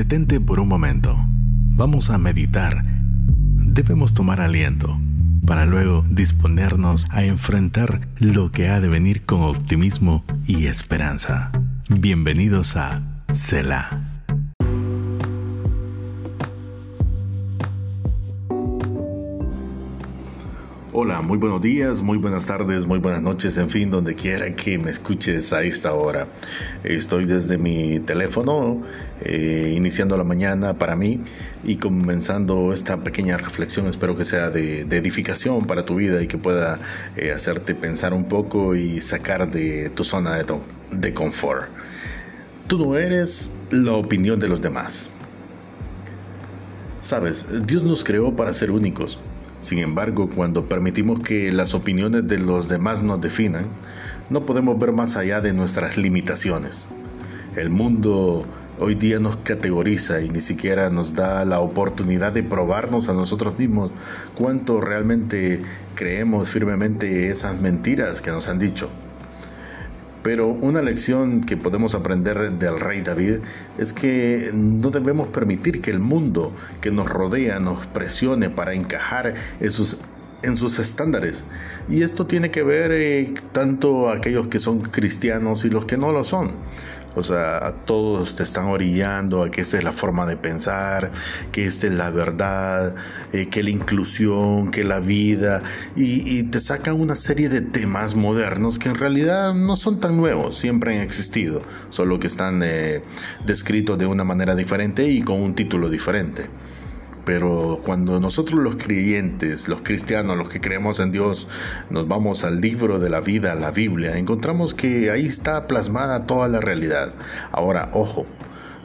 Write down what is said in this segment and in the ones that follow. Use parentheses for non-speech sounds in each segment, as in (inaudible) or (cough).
Detente por un momento. Vamos a meditar. Debemos tomar aliento para luego disponernos a enfrentar lo que ha de venir con optimismo y esperanza. Bienvenidos a Selah. Hola, muy buenos días, muy buenas tardes, muy buenas noches, en fin, donde quiera que me escuches a esta hora. Estoy desde mi teléfono, eh, iniciando la mañana para mí y comenzando esta pequeña reflexión, espero que sea de, edificación para tu vida y que pueda eh, hacerte pensar un poco y sacar de tu zona de, de confort. Tú no eres la opinión de los demás. Sabes, Dios nos creó para ser únicos sin embargo, cuando permitimos que las opiniones de los demás nos definan, no podemos ver más allá de nuestras limitaciones. El mundo hoy día nos categoriza y ni siquiera nos da la oportunidad de probarnos a nosotros mismos cuánto realmente creemos firmemente esas mentiras que nos han dicho. Pero una lección que podemos aprender del rey David es que no debemos permitir que el mundo que nos rodea nos presione para encajar en sus, en sus estándares. Y esto tiene que ver eh, tanto aquellos que son cristianos y los que no lo son. O sea, todos te están orillando a que esta es la forma de pensar, que esta es la verdad, eh, que la inclusión, que la vida, y, te sacan una serie de temas modernos que en realidad no son tan nuevos, siempre han existido, solo que están eh, descritos de una manera diferente y con un título diferente. Pero cuando nosotros los creyentes, los cristianos, los que creemos en Dios, nos vamos al libro de la vida, la Biblia, encontramos que ahí está plasmada toda la realidad. Ahora, ojo,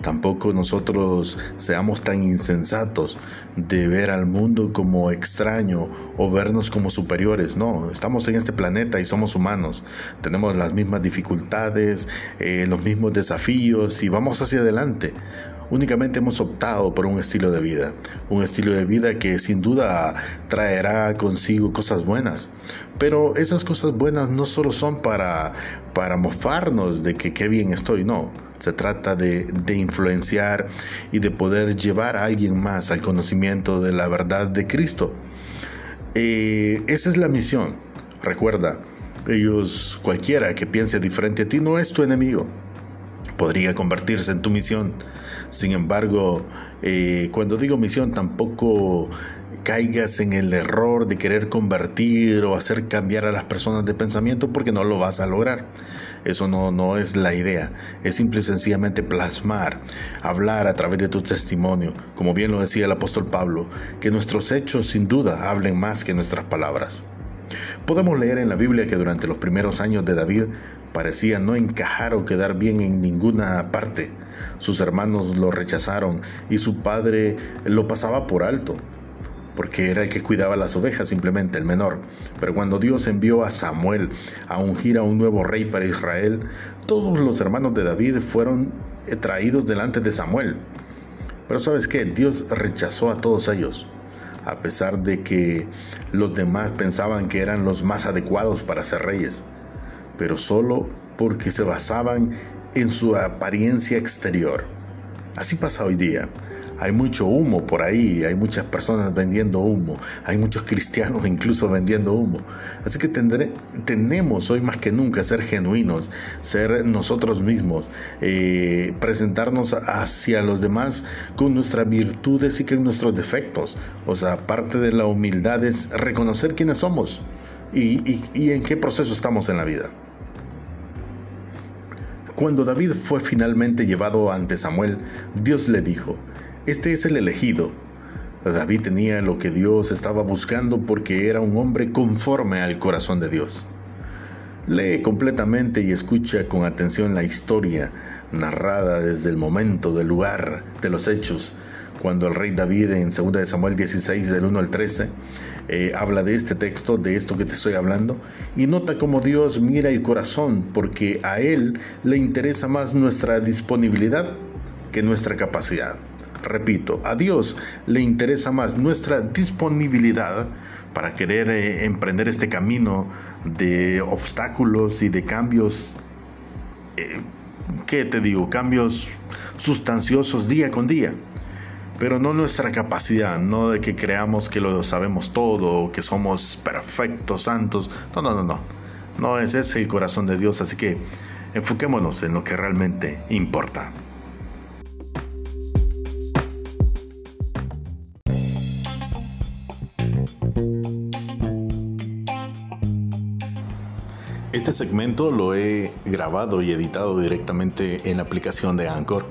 Tampoco nosotros seamos tan insensatos de ver al mundo como extraño o vernos como superiores. No, estamos en este planeta y somos humanos. Tenemos las mismas dificultades, eh, los mismos desafíos y vamos hacia adelante. Únicamente hemos optado por un estilo de vida, un estilo de vida que sin duda traerá consigo cosas buenas. Pero esas cosas buenas no solo son para, para mofarnos de que qué bien estoy, no. Se trata de, influenciar y de poder llevar a alguien más al conocimiento de la verdad de Cristo. Eh, esa es la misión. Recuerda, ellos, cualquiera que piense diferente a ti, no es tu enemigo. Podría convertirse en tu misión. Sin embargo, eh, cuando digo misión tampoco caigas en el error de querer convertir o hacer cambiar a las personas de pensamiento porque no lo vas a lograr. Eso no, no es la idea. Es simple y sencillamente plasmar, hablar a través de tu testimonio, como bien lo decía el apóstol Pablo, que nuestros hechos sin duda hablen más que nuestras palabras. Podemos leer en la Biblia que durante los primeros años de David parecía no encajar o quedar bien en ninguna parte. Sus hermanos lo rechazaron y su padre lo pasaba por alto, porque era el que cuidaba las ovejas, simplemente el menor. Pero cuando Dios envió a Samuel a ungir a un nuevo rey para Israel, todos los hermanos de David fueron traídos delante de Samuel. Pero sabes qué, Dios rechazó a todos ellos a pesar de que los demás pensaban que eran los más adecuados para ser reyes, pero solo porque se basaban en su apariencia exterior. Así pasa hoy día. Hay mucho humo por ahí, hay muchas personas vendiendo humo, hay muchos (laughs) cristianos incluso vendiendo humo. Así que tenemos hoy más que nunca ser genuinos, ser nosotros mismos, eh, presentarnos hacia los demás con nuestras virtudes y con nuestros defectos. O sea, parte de la humildad es reconocer quiénes somos y en qué proceso estamos en la vida. Cuando David fue finalmente llevado ante Samuel, Dios le dijo, este es el elegido. David tenía lo que Dios estaba buscando porque era un hombre conforme al corazón de Dios. Lee completamente y escucha con atención la historia narrada desde el momento, del lugar, de los hechos, cuando el rey David en 2 Samuel 16 del 1 al 13 eh, habla de este texto, de esto que te estoy hablando, y nota cómo Dios mira el corazón, porque a Él le interesa más nuestra disponibilidad que nuestra capacidad. Repito, a Dios le interesa más nuestra disponibilidad para querer eh, emprender este camino de obstáculos y de cambios, eh, ¿qué te digo? Cambios sustanciosos día con día. Pero no nuestra capacidad, no de que creamos que lo sabemos todo, que somos perfectos, santos. No, no, no, no. No ese es el corazón de Dios, así que enfoquémonos en lo que realmente importa. Este segmento lo he grabado y editado directamente en la aplicación de Anchor,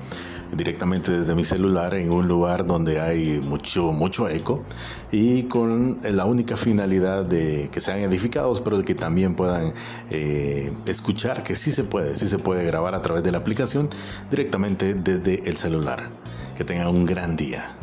directamente desde mi celular en un lugar donde hay mucho, mucho eco y con la única finalidad de que sean edificados, pero que también puedan eh, escuchar que sí se puede, sí se puede grabar a través de la aplicación directamente desde el celular. Que tengan un gran día.